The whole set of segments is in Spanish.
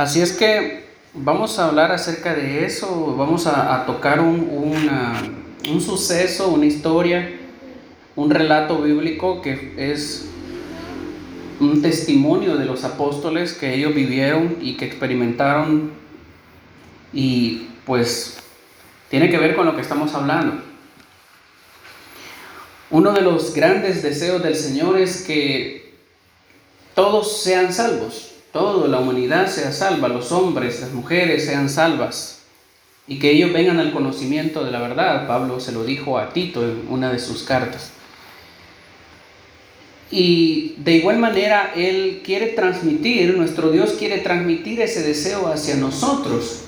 Así es que vamos a hablar acerca de eso, vamos a, tocar un, un suceso, una historia, un relato bíblico que es un testimonio de los apóstoles que ellos vivieron y que experimentaron y pues tiene que ver con lo que estamos hablando. Uno de los grandes deseos del Señor es que todos sean salvos, toda la humanidad sea salva, los hombres, las mujeres sean salvas y que ellos vengan al conocimiento de la verdad. Pablo se lo dijo a Tito en una de sus cartas. Y de igual manera Él quiere transmitir, nuestro Dios quiere transmitir ese deseo hacia nosotros.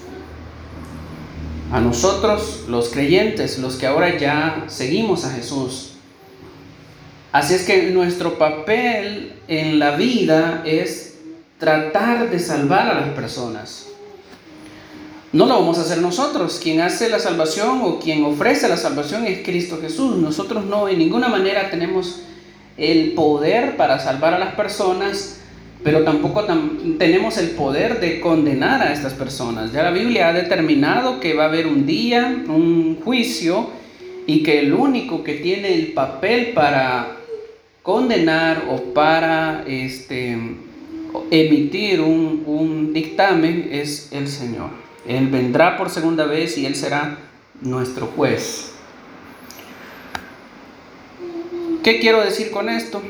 A nosotros, los creyentes, los que ahora ya seguimos a Jesús. Así es que nuestro papel en la vida es tratar de salvar a las personas. No lo vamos a hacer nosotros. Quien hace la salvación o quien ofrece la salvación es Cristo Jesús. Nosotros no, en ninguna manera tenemos el poder para salvar a las personas, pero tampoco tenemos el poder de condenar a estas personas. Ya la Biblia ha determinado que va a haber un día, un juicio, y que el único que tiene el papel para condenar o para este, emitir un, un dictamen es el Señor. Él vendrá por segunda vez y Él será nuestro juez. ¿Qué quiero decir con esto?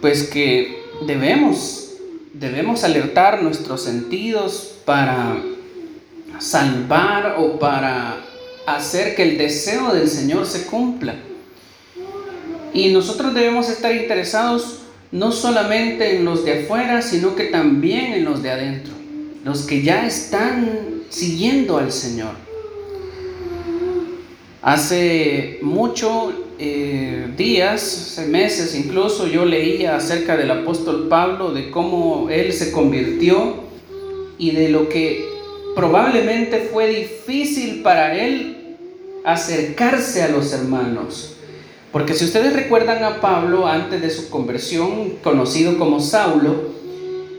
Pues que debemos, debemos alertar nuestros sentidos para salvar o para hacer que el deseo del Señor se cumpla. Y nosotros debemos estar interesados no solamente en los de afuera, sino que también en los de adentro, los que ya están siguiendo al Señor. Hace mucho eh, días, meses incluso, yo leía acerca del apóstol Pablo, de cómo él se convirtió y de lo que probablemente fue difícil para él acercarse a los hermanos. Porque si ustedes recuerdan a Pablo antes de su conversión, conocido como Saulo,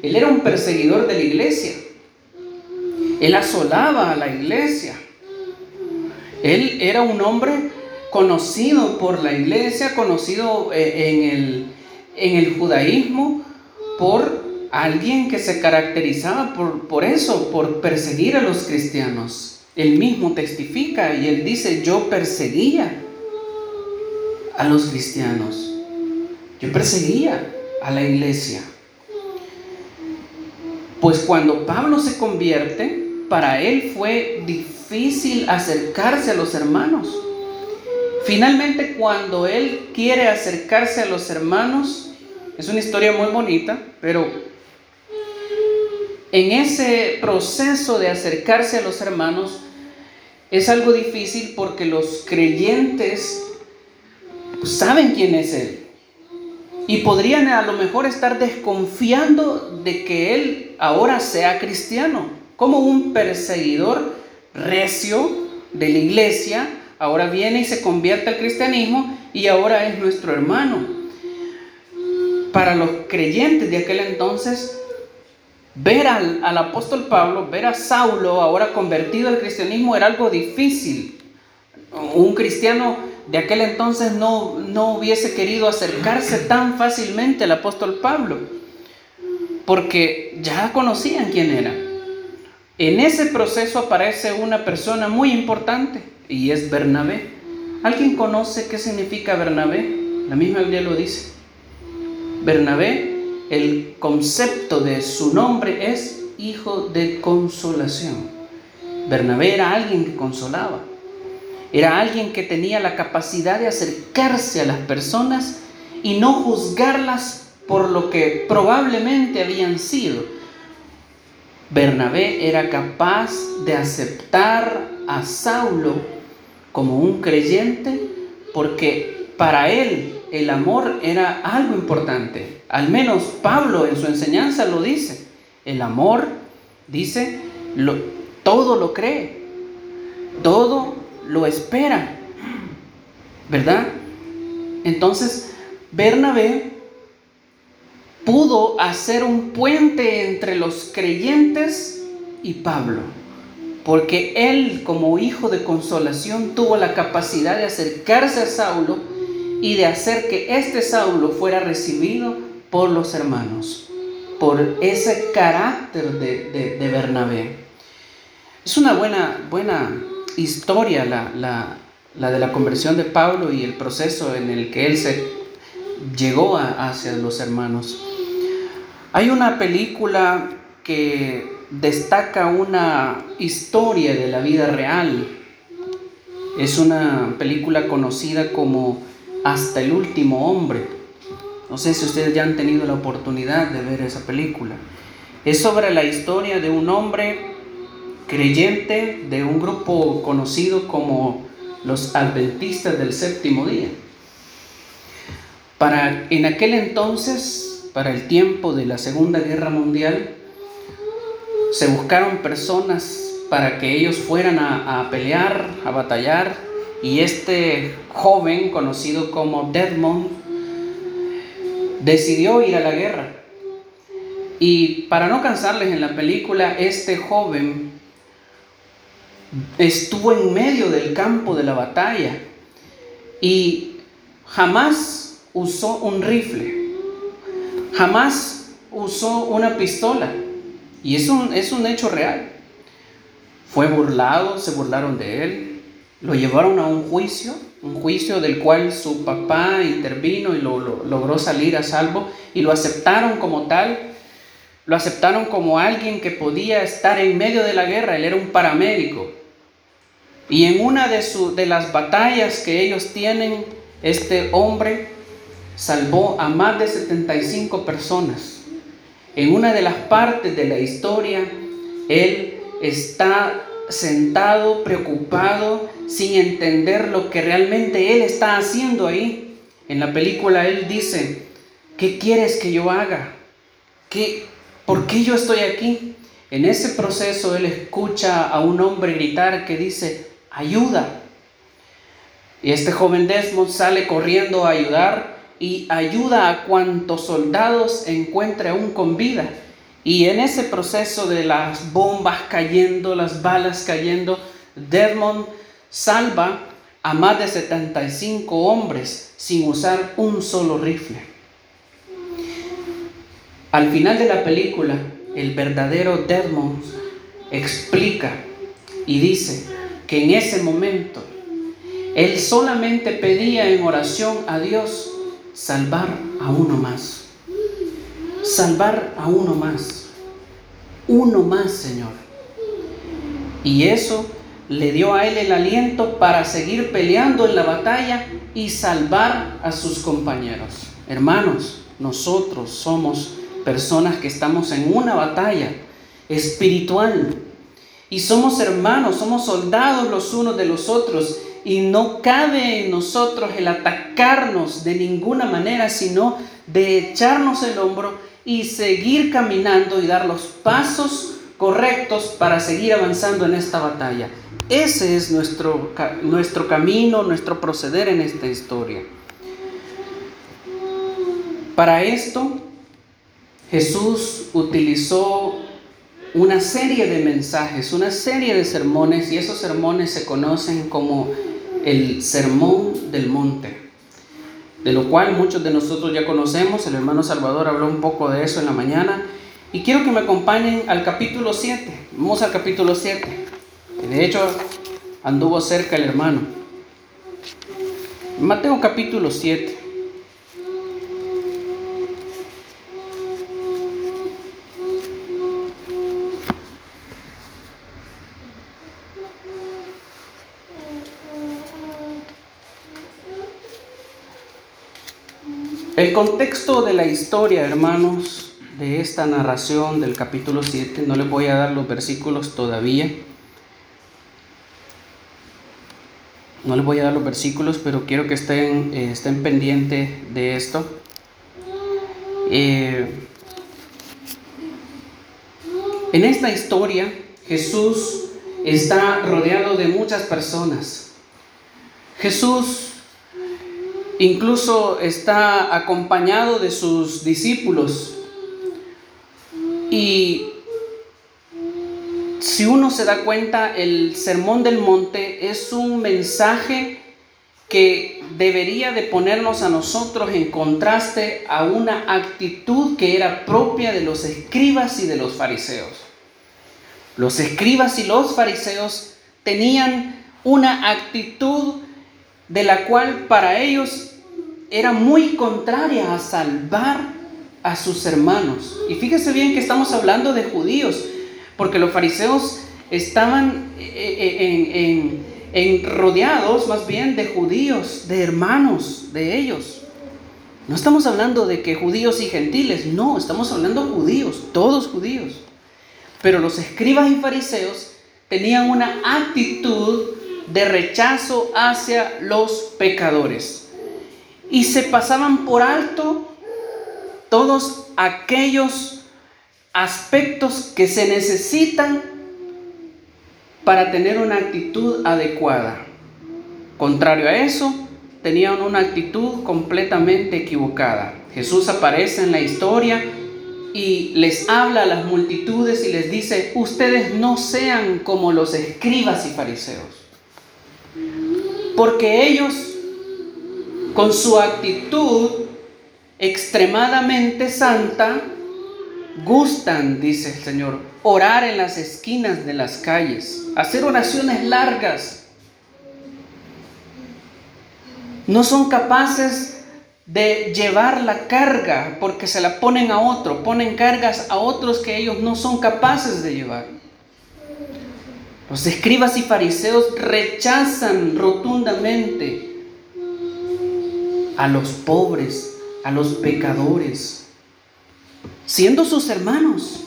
él era un perseguidor de la iglesia. Él asolaba a la iglesia. Él era un hombre conocido por la iglesia, conocido eh, en el, en el judaísmo por alguien que se caracterizaba por, por eso, por perseguir a los cristianos. Él mismo testifica y él dice, yo perseguía a los cristianos. Yo perseguía a la iglesia. Pues cuando Pablo se convierte, para él fue difícil acercarse a los hermanos. Finalmente, cuando él quiere acercarse a los hermanos, es una historia muy bonita, pero en ese proceso de acercarse a los hermanos es algo difícil porque los creyentes saben quién es él. Y podrían a lo mejor estar desconfiando de que él ahora sea cristiano, como un perseguidor recio de la iglesia ahora viene y se convierte al cristianismo y ahora es nuestro hermano. Para los creyentes de aquel entonces, ver al, apóstol Pablo, ver a Saulo ahora convertido al cristianismo era algo difícil. Un cristiano de aquel entonces no, no hubiese querido acercarse tan fácilmente al apóstol Pablo, porque ya conocían quién era. En ese proceso aparece una persona muy importante, y es Bernabé. ¿Alguien conoce qué significa Bernabé? La misma Biblia lo dice. Bernabé, el concepto de su nombre es hijo de consolación. Bernabé era alguien que consolaba. Era alguien que tenía la capacidad de acercarse a las personas y no juzgarlas por lo que probablemente habían sido. Bernabé era capaz de aceptar a Saulo como un creyente porque para él el amor era algo importante. Al menos Pablo en su enseñanza lo dice. El amor, dice, lo, todo lo cree, todo lo espera. ¿Verdad? Entonces, Bernabé pudo hacer un puente entre los creyentes y Pablo, porque él como hijo de consolación tuvo la capacidad de acercarse a Saulo y de hacer que este Saulo fuera recibido por los hermanos, por ese carácter de, Bernabé. Es una buena, buena historia la, la, de la conversión de Pablo y el proceso en el que él se llegó hacia los hermanos. Hay una película que destaca una historia de la vida real. Es una película conocida como Hasta el último hombre. No sé si ustedes ya han tenido la oportunidad de ver esa película. Es sobre la historia de un hombre creyente de un grupo conocido como los adventistas del séptimo día. Para en aquel entonces, para el tiempo de la Segunda Guerra Mundial, se buscaron personas para que ellos fueran a, pelear, a batallar, y este joven, conocido como Desmond, decidió ir a la guerra. Y para no cansarles en la película, este joven estuvo en medio del campo de la batalla y jamás usó un rifle, jamás usó una pistola. Y es un, es un hecho real. Fue burlado, se burlaron de él, lo llevaron a un juicio, un juicio del cual su papá intervino y lo, logró salir a salvo y lo aceptaron como tal, lo aceptaron como alguien que podía estar en medio de la guerra, él era un paramédico. Y en una de, de las batallas que ellos tienen, este hombre salvó a más de 75 personas. En una de las partes de la historia, él está sentado, preocupado, sin entender lo que realmente él está haciendo ahí. En la película él dice, ¿qué quieres que yo haga? ¿Qué, ¿Por qué yo estoy aquí? En ese proceso él escucha a un hombre gritar que dice, ayuda. Y este joven Desmond sale corriendo a ayudar y ayuda a cuantos soldados encuentre aún con vida. Y en ese proceso de las bombas cayendo, las balas cayendo, Desmond salva a más de 75 hombres sin usar un solo rifle. Al final de la película, el verdadero Desmond explica y dice, que en ese momento él solamente pedía en oración a Dios salvar a uno más. Salvar a uno más. Uno más, Señor. Y eso le dio a él el aliento para seguir peleando en la batalla y salvar a sus compañeros. Hermanos, nosotros somos personas que estamos en una batalla espiritual y somos hermanos, somos soldados los unos de los otros. Y no cabe en nosotros el atacarnos de ninguna manera, sino de echarnos el hombro y seguir caminando y dar los pasos correctos para seguir avanzando en esta batalla. Ese es nuestro, nuestro camino, nuestro proceder en esta historia. Para esto, Jesús utilizó una serie de mensajes, una serie de sermones, y esos sermones se conocen como el Sermón del Monte, de lo cual muchos de nosotros ya conocemos, el hermano Salvador habló un poco de eso en la mañana, y quiero que me acompañen al capítulo 7, vamos al capítulo 7, de hecho anduvo cerca el hermano. Mateo capítulo 7. El contexto de la historia, hermanos, de esta narración del capítulo 7, no les voy a dar los versículos todavía. No les voy a dar los versículos, pero quiero que estén, eh, estén pendientes de esto. Eh, en esta historia, Jesús está rodeado de muchas personas. Jesús Incluso está acompañado de sus discípulos Y si uno se da cuenta, el Sermón del Monte es un mensaje que debería de ponernos a nosotros en contraste a una actitud que era propia de los escribas y de los fariseos. Los escribas y los fariseos tenían una actitud de la cual para ellos era muy contraria a salvar a sus hermanos. Y fíjese bien que estamos hablando de judíos, porque los fariseos estaban eh, eh, en, rodeados más bien de judíos, de hermanos de ellos. No estamos hablando de que judíos y gentiles, no, estamos hablando judíos, todos judíos. Pero los escribas y fariseos tenían una actitud de rechazo hacia los pecadores. Y se pasaban por alto todos aquellos aspectos que se necesitan para tener una actitud adecuada. Contrario a eso, tenían una actitud completamente equivocada. Jesús aparece en la historia y les habla a las multitudes y les dice, ustedes no sean como los escribas y fariseos porque ellos, con su actitud extremadamente santa, gustan, dice el Señor, orar en las esquinas de las calles, hacer oraciones largas. No son capaces de llevar la carga porque se la ponen a otro, ponen cargas a otros que ellos no son capaces de llevar. Los escribas y fariseos rechazan rotundamente a los pobres, a los pecadores, siendo sus hermanos.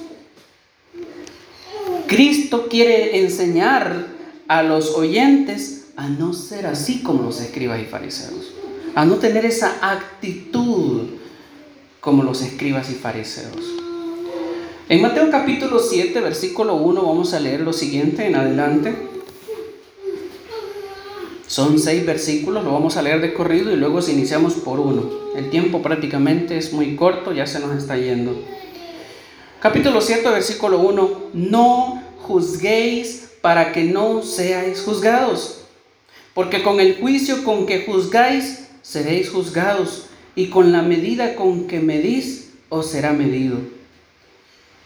Cristo quiere enseñar a los oyentes a no ser así como los escribas y fariseos, a no tener esa actitud como los escribas y fariseos. En Mateo capítulo 7, versículo 1, vamos a leer lo siguiente en adelante. Son seis versículos, lo vamos a leer de corrido y luego si iniciamos por uno. El tiempo prácticamente es muy corto, ya se nos está yendo. Capítulo 7, versículo 1. No juzguéis para que no seáis juzgados, porque con el juicio con que juzgáis seréis juzgados, y con la medida con que medís os será medido.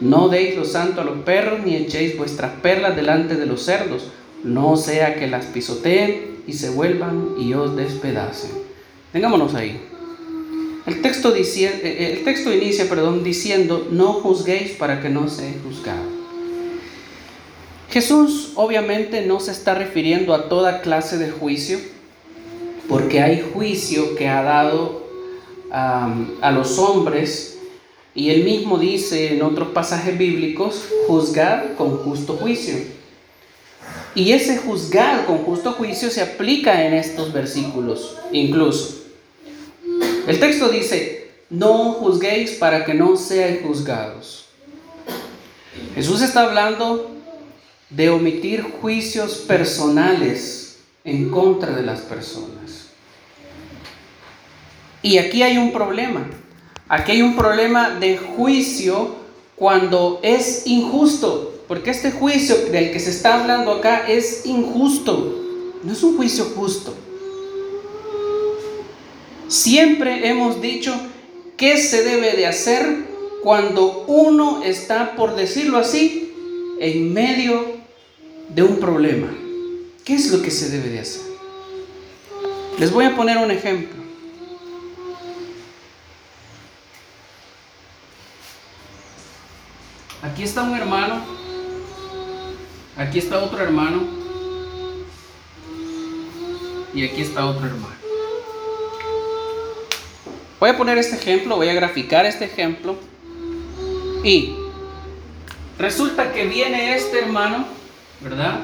No deis lo santo a los perros, ni echéis vuestras perlas delante de los cerdos, no sea que las pisoteen y se vuelvan y os despedacen. Tengámonos ahí. El texto, dice, eh, el texto inicia perdón, diciendo, no juzguéis para que no seáis juzgados. Jesús obviamente no se está refiriendo a toda clase de juicio, porque hay juicio que ha dado a los hombres y él mismo dice en otros pasajes bíblicos, juzgar con justo juicio. Y ese juzgar con justo juicio se aplica en estos versículos incluso. El texto dice, no juzguéis para que no seáis juzgados. Jesús está hablando de omitir juicios personales en contra de las personas. Y aquí hay un problema. Aquí hay un problema de juicio cuando es injusto, porque este juicio del que se está hablando acá es injusto, no es un juicio justo. Siempre hemos dicho qué se debe de hacer cuando uno está, por decirlo así, en medio de un problema. ¿Qué es lo que se debe de hacer? Les voy a poner un ejemplo. Aquí está un hermano, aquí está otro hermano y aquí está otro hermano. Voy a poner este ejemplo, voy a graficar este ejemplo y resulta que viene este hermano ¿verdad?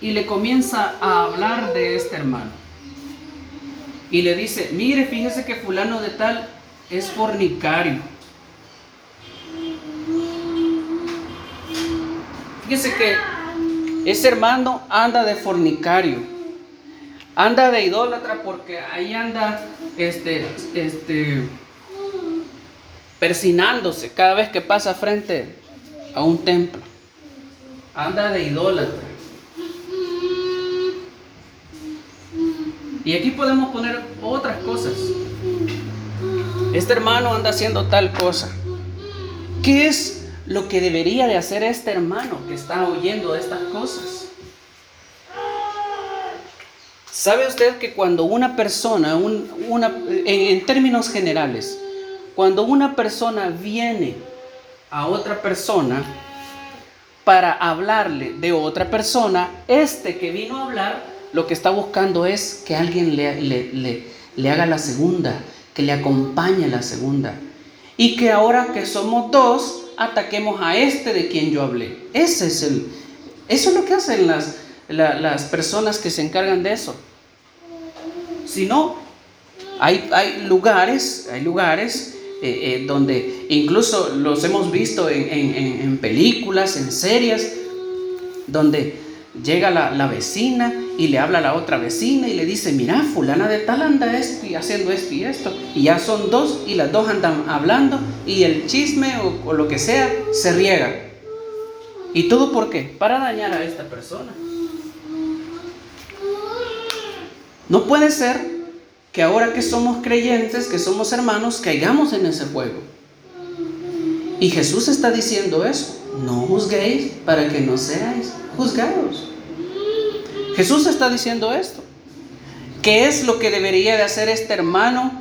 Y le comienza a hablar de este hermano. Y le dice, mire, fíjese que fulano de tal es fornicario. Fíjese que ese hermano anda de fornicario, anda de idólatra porque ahí anda este, este, persinándose cada vez que pasa frente a un templo. Anda de idólatra. Y aquí podemos poner otras cosas. Este hermano anda haciendo tal cosa. ¿Qué es lo que debería de hacer este hermano que está oyendo estas cosas? ¿Sabe usted que cuando una persona, una, en términos generales, cuando una persona viene a otra persona para hablarle de otra persona, este que vino a hablar lo que está buscando es que alguien le, le, haga la segunda, que le acompañe la segunda. Y que ahora que somos dos, ataquemos a este de quien yo hablé. Ese es el, eso es lo que hacen las, las personas que se encargan de eso. Si no, hay, hay lugares, hay lugares eh, eh, donde incluso los hemos visto en, películas, en series, donde llega la, vecina y le habla a la otra vecina y le dice, mira, fulana de tal anda esto y haciendo esto y esto. Y ya son dos y las dos andan hablando y el chisme o, lo que sea se riega. ¿Y todo por qué? Para dañar a esta persona. No puede ser que ahora que somos creyentes, que somos hermanos, caigamos en ese juego. Y Jesús está diciendo eso. No juzguéis para que no seáis juzgados. Jesús está diciendo esto. ¿Qué es lo que debería de hacer este hermano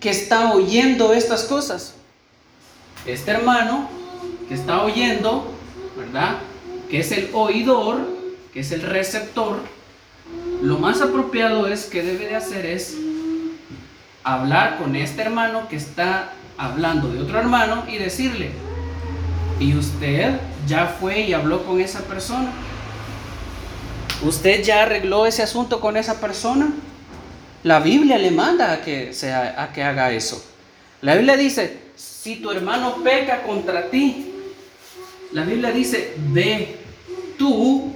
que está oyendo estas cosas? Este hermano que está oyendo, ¿verdad? Que es el oidor, que es el receptor. Lo más apropiado es que debe de hacer es hablar con este hermano que está hablando de otro hermano y decirle, ¿y usted ya fue y habló con esa persona? ¿Usted ya arregló ese asunto con esa persona? La Biblia le manda a que, a que haga eso. La Biblia dice, si tu hermano peca contra ti, la Biblia dice, ve tú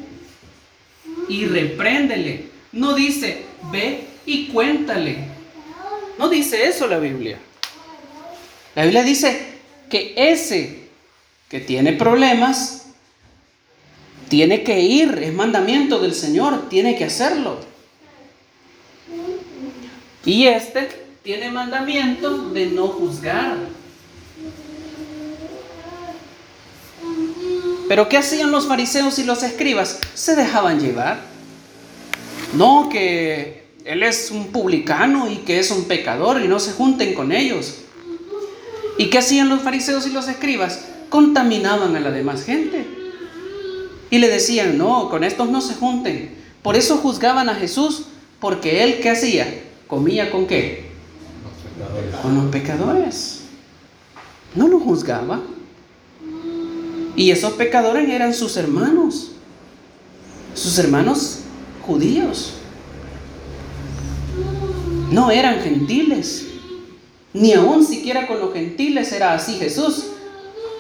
y repréndele. No dice, ve y cuéntale. No dice eso la Biblia. La Biblia dice que ese que tiene problemas tiene que ir, es mandamiento del Señor, tiene que hacerlo. Y este tiene mandamiento de no juzgar. Pero ¿qué hacían los fariseos y los escribas? Se dejaban llevar. No que él es un publicano y que es un pecador y no se junten con ellos. ¿Y qué hacían los fariseos y los escribas? Contaminaban a la demás gente. Y le decían, no, con estos no se junten. Por eso juzgaban a Jesús, porque él qué hacía? Comía con qué? Con los pecadores. No lo juzgaba. Y esos pecadores eran sus hermanos, sus hermanos judíos no eran gentiles. Ni aún siquiera con los gentiles era así Jesús.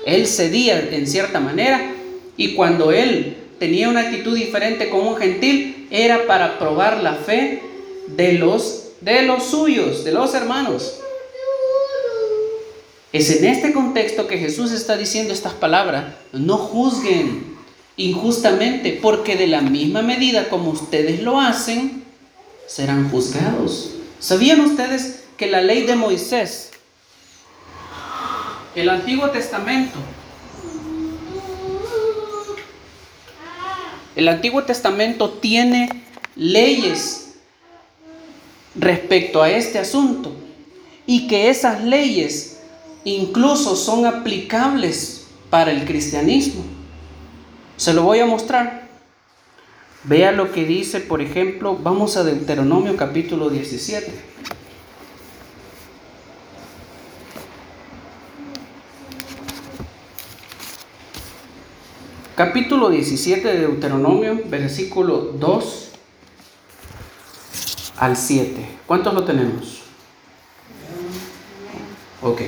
Él cedía en cierta manera y cuando él tenía una actitud diferente con un gentil era para probar la fe de los de los suyos, de los hermanos. Es en este contexto que Jesús está diciendo estas palabras, no juzguen injustamente, porque de la misma medida como ustedes lo hacen, serán juzgados. ¿Sabían ustedes que la ley de Moisés, el Antiguo Testamento, el Antiguo Testamento tiene leyes respecto a este asunto y que esas leyes incluso son aplicables para el cristianismo? Se lo voy a mostrar. Vea lo que dice, por ejemplo, vamos a Deuteronomio capítulo 17. Capítulo 17 de Deuteronomio, versículo 2 al 7. ¿Cuántos lo tenemos? Ok.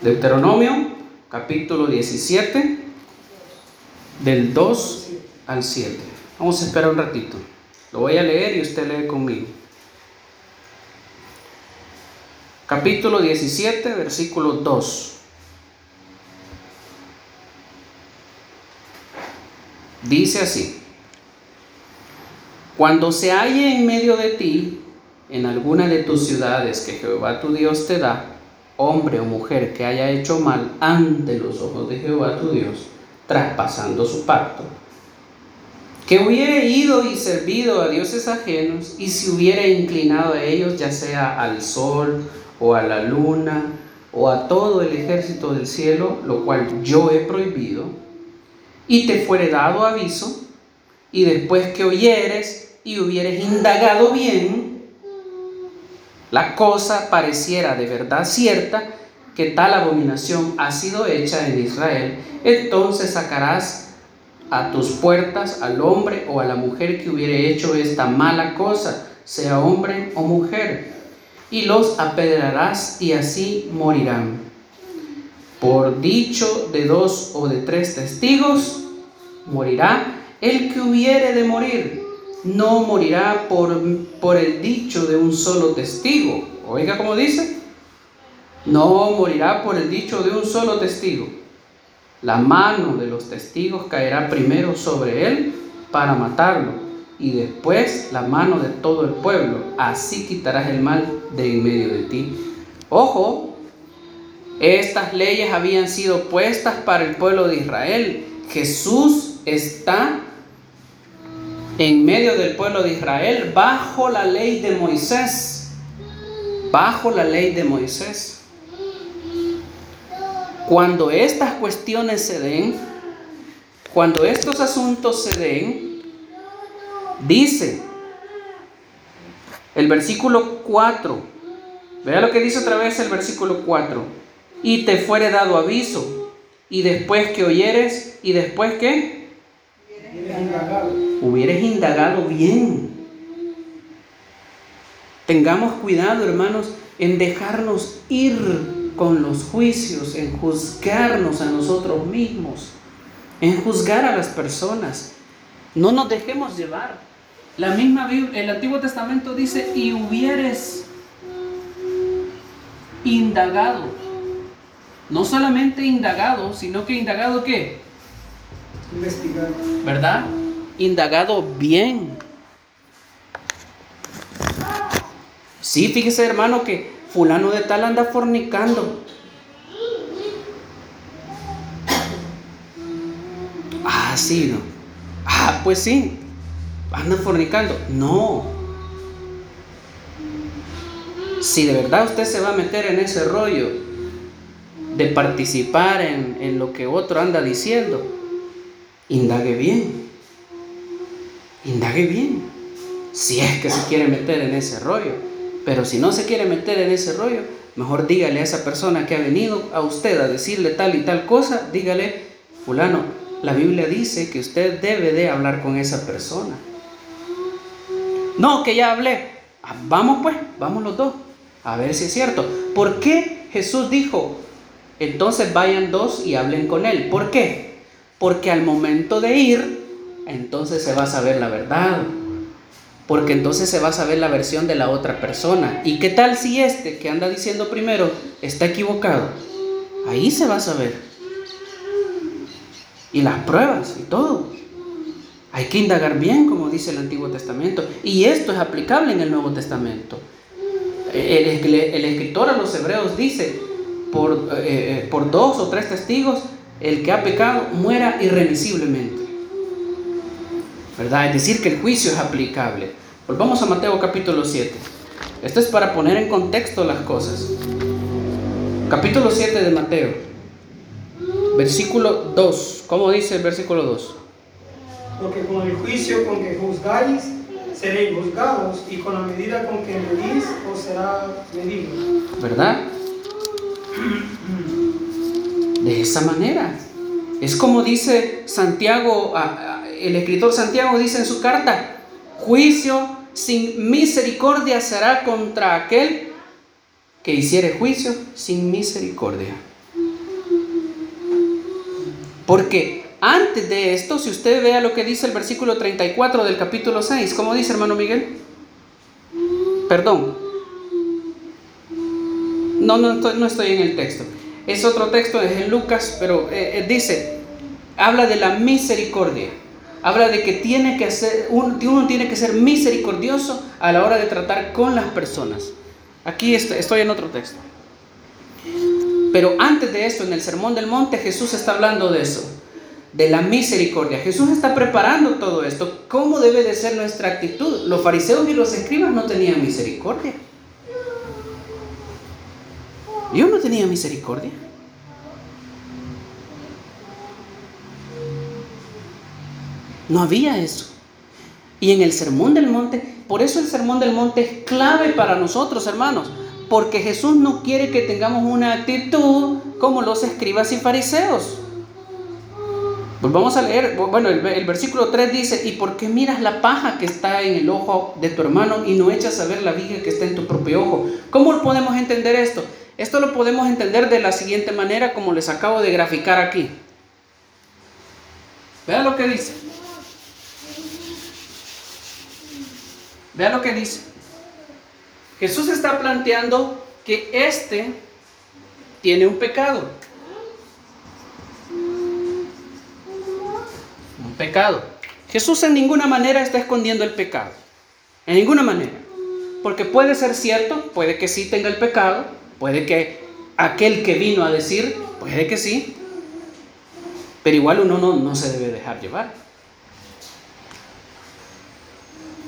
Deuteronomio, capítulo 17, del 2 al 7. Vamos a esperar un ratito. Lo voy a leer y usted lee conmigo. Capítulo 17, versículo 2. Dice así, cuando se halle en medio de ti, en alguna de tus ciudades que Jehová tu Dios te da, hombre o mujer que haya hecho mal ante los ojos de Jehová tu Dios, traspasando su pacto, que hubiere ido y servido a dioses ajenos y se hubiere inclinado a ellos, ya sea al sol o a la luna o a todo el ejército del cielo, lo cual yo he prohibido, y te fuere dado aviso, y después que oyeres y hubieres indagado bien, la cosa pareciera de verdad cierta, que tal abominación ha sido hecha en Israel, entonces sacarás a tus puertas al hombre o a la mujer que hubiere hecho esta mala cosa, sea hombre o mujer, y los apedrarás y así morirán. Por dicho de dos o de tres testigos, morirá el que hubiere de morir. No morirá por, por el dicho de un solo testigo. Oiga como dice. No morirá por el dicho de un solo testigo. La mano de los testigos caerá primero sobre él para matarlo y después la mano de todo el pueblo. Así quitarás el mal de en medio de ti. Ojo, estas leyes habían sido puestas para el pueblo de Israel. Jesús está en medio del pueblo de Israel bajo la ley de Moisés. Bajo la ley de Moisés. Cuando estas cuestiones se den, cuando estos asuntos se den, dice el versículo 4, vea lo que dice otra vez el versículo 4 y te fuere dado aviso, y después que oyeres, y después que hubieres indagado bien. Tengamos cuidado, hermanos, en dejarnos ir con los juicios, en juzgarnos a nosotros mismos, en juzgar a las personas. No nos dejemos llevar. La misma Biblia, el Antiguo Testamento dice, y hubieres indagado no solamente indagado, sino que indagado qué? Investigado. ¿Verdad? Indagado bien. Sí, fíjese hermano que fulano de tal anda fornicando. Ah, sí, no. Ah, pues sí. Anda fornicando. No. Si de verdad usted se va a meter en ese rollo, de participar en, lo que otro anda diciendo, indague bien. Indague bien. Si es que se quiere meter en ese rollo. Pero si no se quiere meter en ese rollo, mejor dígale a esa persona que ha venido a usted a decirle tal y tal cosa, dígale, fulano, la Biblia dice que usted debe de hablar con esa persona. No, que ya hablé. Ah, vamos pues, vamos los dos. A ver si es cierto. ¿Por qué Jesús dijo, entonces vayan dos y hablen con él. ¿Por qué? Porque al momento de ir, entonces se va a saber la verdad. Porque entonces se va a saber la versión de la otra persona. ¿Y qué tal si este que anda diciendo primero está equivocado? Ahí se va a saber. Y las pruebas y todo. Hay que indagar bien, como dice el Antiguo Testamento. Y esto es aplicable en el Nuevo Testamento. El, el escritor a los hebreos dice, por, eh, eh, por dos o tres testigos, el que ha pecado muera irremisiblemente. ¿Verdad? Es decir, que el juicio es aplicable. Volvamos a Mateo capítulo 7. Esto es para poner en contexto las cosas. Capítulo 7 de Mateo. Versículo 2. ¿Cómo dice el versículo 2? Porque con el juicio con que juzgáis, seréis juzgados, y con la medida con que medís, os será medido. ¿Verdad? De esa manera. Es como dice Santiago, el escritor Santiago dice en su carta, juicio sin misericordia será contra aquel que hiciere juicio sin misericordia. Porque antes de esto, si usted vea lo que dice el versículo 34 del capítulo 6, ¿cómo dice hermano Miguel? Perdón. No, no estoy, estoy en el texto. Es otro texto, es en Lucas, pero eh, eh, dice, habla de la misericordia. Habla de que tiene que hacer, uno, tiene que ser misericordioso a la hora de tratar con las personas. Aquí estoy en otro texto. Pero antes de esto, en el Sermón del Monte, Jesús está hablando de eso, de la misericordia. Jesús está preparando todo esto. ¿Cómo debe de ser nuestra actitud? Los fariseos y los escribas no tenían misericordia. Yo no tenía misericordia. No había eso. Y en el Sermón del Monte, por eso el Sermón del Monte es clave para nosotros, hermanos porque Jesús no quiere que tengamos una actitud como los escribas y fariseos. Pues vamos a leer, bueno, el, versículo 3 dice, ¿y por qué miras la paja que está en el ojo de tu hermano y no echas a ver la viga que está en tu propio ojo? ¿Cómo podemos entender esto? Esto lo podemos entender de la siguiente manera como les acabo de graficar aquí. Vean lo que dice. Vean lo que dice. Jesús está planteando que este tiene un pecado. Un pecado. Jesús en ninguna manera está escondiendo el pecado. En ninguna manera. Porque puede ser cierto, puede que sí tenga el pecado, puede que aquel que vino a decir, puede que sí, pero igual uno no, no se debe dejar llevar.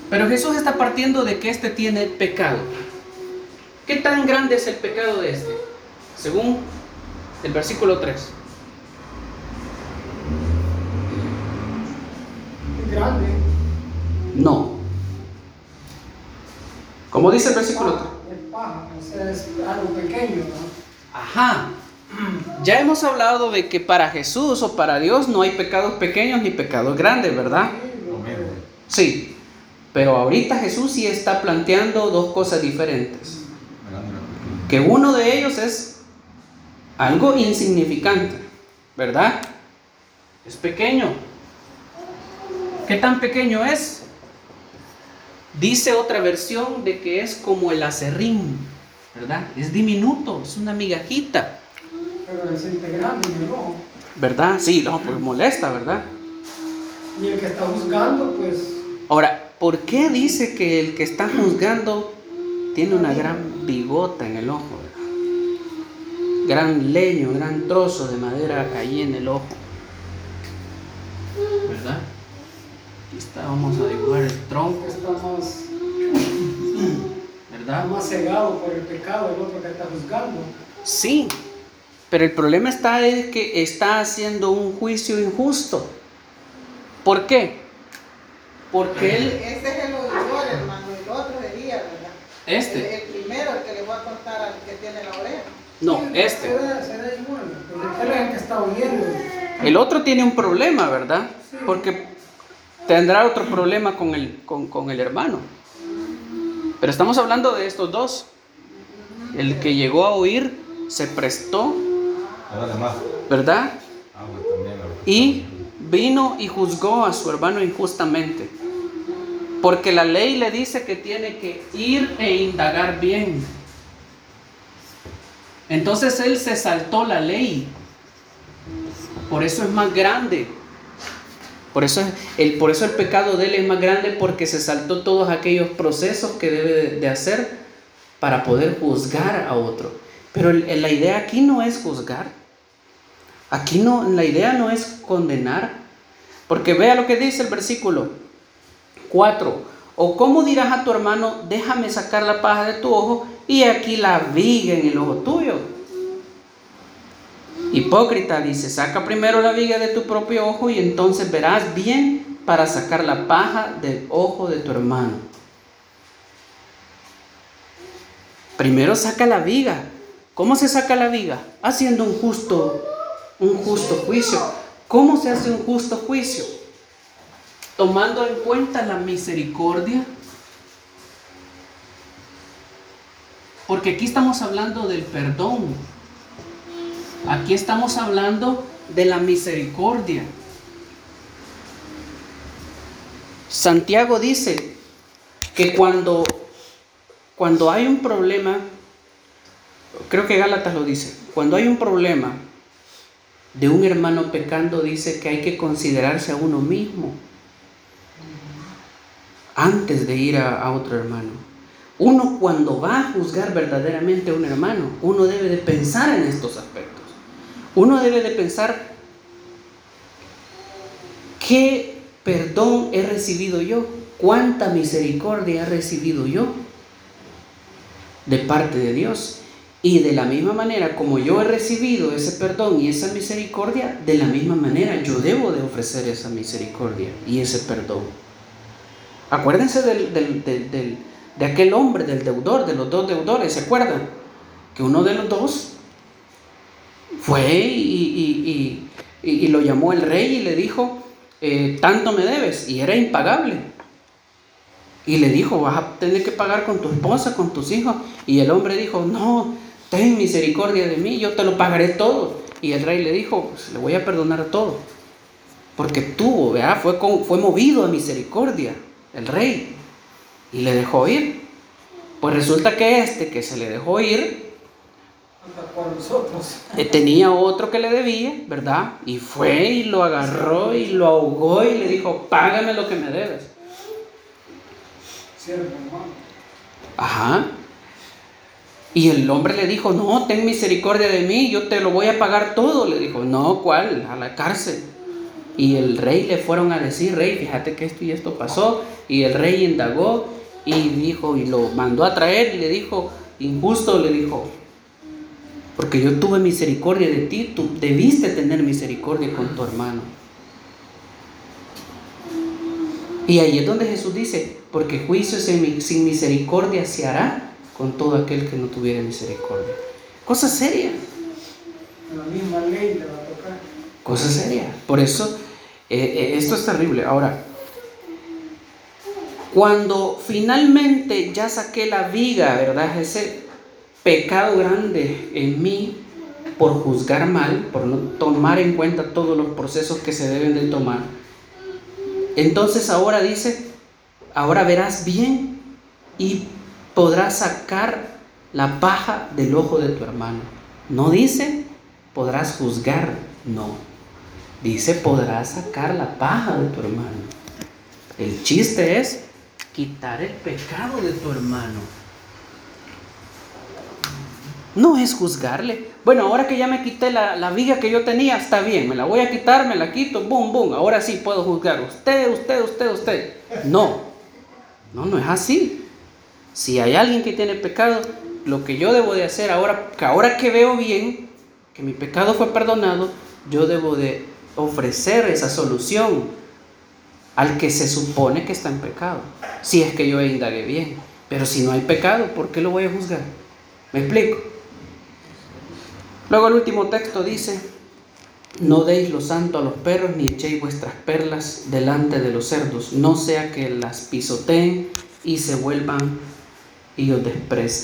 Pero Jesús está partiendo de que este tiene pecado. ¿Qué tan grande es el pecado de este? Según el versículo 3. Grande. No. Como dice el versículo 3. O sea, es algo pequeño, ¿no? Ajá. Ya hemos hablado de que para Jesús o para Dios no hay pecados pequeños ni pecados grandes, ¿verdad? Sí. Pero ahorita Jesús sí está planteando dos cosas diferentes. Que uno de ellos es algo insignificante, ¿verdad? Es pequeño. ¿Qué tan pequeño es? Dice otra versión de que es como el acerrín, ¿verdad? Es diminuto, es una migajita. Pero es grande, ¿no? ¿Verdad? Sí, no, pues molesta, ¿verdad? Y el que está juzgando, pues... Ahora, ¿por qué dice que el que está juzgando tiene una gran bigota en el ojo? Gran leño, gran trozo de madera ahí en el ojo. ¿Verdad? Está, vamos a dibujar el tronco. Está más, ¿verdad? más cegado por el pecado el otro que está juzgando. Sí, pero el problema está en que está haciendo un juicio injusto. ¿Por qué? Porque él... Este es el oidor, hermano, el otro sería, ¿verdad? Este. El, primero, el que le voy a contar al que tiene la oreja. No, este. Será, será igual, es el que está oyendo. El otro tiene un problema, ¿verdad? Porque tendrá otro problema con el, con, con el hermano. Pero estamos hablando de estos dos. El que llegó a oír se prestó, ¿verdad? Y vino y juzgó a su hermano injustamente. Porque la ley le dice que tiene que ir e indagar bien. Entonces él se saltó la ley. Por eso es más grande. Por eso, el, por eso el pecado de él es más grande porque se saltó todos aquellos procesos que debe de hacer para poder juzgar a otro. Pero la idea aquí no es juzgar. Aquí no, la idea no es condenar. Porque vea lo que dice el versículo 4. O cómo dirás a tu hermano, déjame sacar la paja de tu ojo y aquí la viga en el ojo tuyo. Hipócrita dice, saca primero la viga de tu propio ojo y entonces verás bien para sacar la paja del ojo de tu hermano. Primero saca la viga. ¿Cómo se saca la viga? Haciendo un justo, un justo juicio. ¿Cómo se hace un justo juicio? Tomando en cuenta la misericordia. Porque aquí estamos hablando del perdón. Aquí estamos hablando de la misericordia. Santiago dice que cuando, cuando hay un problema, creo que Gálatas lo dice, cuando hay un problema de un hermano pecando, dice que hay que considerarse a uno mismo antes de ir a, a otro hermano. Uno cuando va a juzgar verdaderamente a un hermano, uno debe de pensar en estos aspectos. Uno debe de pensar qué perdón he recibido yo, cuánta misericordia he recibido yo de parte de Dios. Y de la misma manera como yo he recibido ese perdón y esa misericordia, de la misma manera yo debo de ofrecer esa misericordia y ese perdón. Acuérdense de aquel hombre, del deudor, de los dos deudores, ¿se acuerdan? Que uno de los dos fue y, lo llamó el rey y le dijo, eh, tanto me debes, y era impagable. Y le dijo, vas a tener que pagar con tu esposa, con tus hijos. Y el hombre dijo, no, ten misericordia de mí, yo te lo pagaré todo. Y el rey le dijo, pues, le voy a perdonar todo. Porque tuvo, ¿verdad? Fue, fue movido a misericordia el rey. Y le dejó ir. Pues resulta que este que se le dejó ir, eh, tenía otro que le debía, ¿verdad? Y fue y lo agarró y lo ahogó y le dijo, págame lo que me debes. Ajá. Y el hombre le dijo, no, ten misericordia de mí, yo te lo voy a pagar todo. Le dijo, no, ¿cuál? A la cárcel. Y el rey le fueron a decir, rey, fíjate que esto y esto pasó. Y el rey indagó y dijo, y lo mandó a traer y le dijo, injusto, le dijo, porque yo tuve misericordia de ti, tú debiste tener misericordia con tu hermano. Y ahí es donde Jesús dice, porque juicio sin misericordia se hará con todo aquel que no tuviera misericordia. Cosa seria. La misma ley le va a tocar. Cosa seria. Por eso, eh, eh, esto es terrible. Ahora, cuando finalmente ya saqué la viga, ¿verdad? Ese pecado grande en mí por juzgar mal, por no tomar en cuenta todos los procesos que se deben de tomar. Entonces ahora dice, ahora verás bien y podrás sacar la paja del ojo de tu hermano. No dice podrás juzgar, no. Dice podrás sacar la paja de tu hermano. El chiste es quitar el pecado de tu hermano. No es juzgarle. Bueno, ahora que ya me quité la, la, viga que yo tenía, está bien, me la voy a quitar, me la quito, boom, boom, ahora sí puedo juzgar. Usted, usted, usted, usted. No, no, no es así. Si hay alguien que tiene pecado, lo que yo debo de hacer ahora, que ahora que veo bien, que mi pecado fue perdonado, yo debo de ofrecer esa solución al que se supone que está en pecado. Si es que yo indagué bien. Pero si no hay pecado, ¿por qué lo voy a juzgar? ¿Me explico? Luego el último texto dice, no deis lo santo a los perros, ni echéis vuestras perlas delante de los cerdos, no sea que las pisoteen y se vuelvan y os,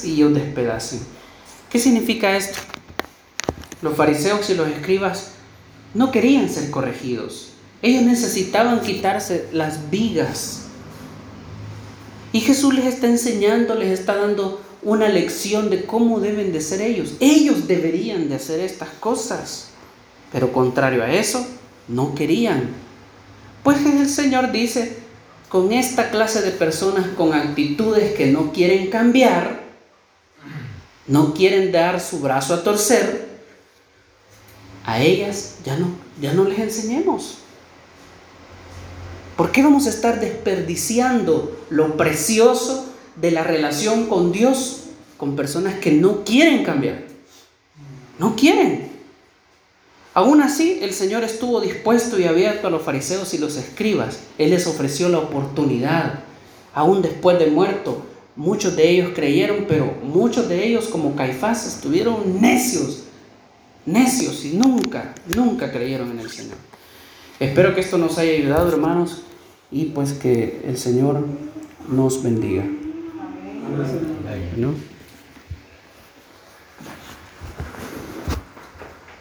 y os despedacen. ¿Qué significa esto? Los fariseos y los escribas no querían ser corregidos. Ellos necesitaban quitarse las vigas. Y Jesús les está enseñando, les está dando una lección de cómo deben de ser ellos. Ellos deberían de hacer estas cosas. Pero contrario a eso, no querían. Pues el Señor dice, con esta clase de personas con actitudes que no quieren cambiar, no quieren dar su brazo a torcer, a ellas ya no, ya no les enseñemos. ¿Por qué vamos a estar desperdiciando lo precioso de la relación con Dios con personas que no quieren cambiar? No quieren. Aún así, el Señor estuvo dispuesto y abierto a los fariseos y los escribas. Él les ofreció la oportunidad. Aún después de muerto, muchos de ellos creyeron, pero muchos de ellos, como Caifás, estuvieron necios, necios y nunca, nunca creyeron en el Señor. Espero que esto nos haya ayudado, hermanos, y pues que el Señor nos bendiga. ¿No?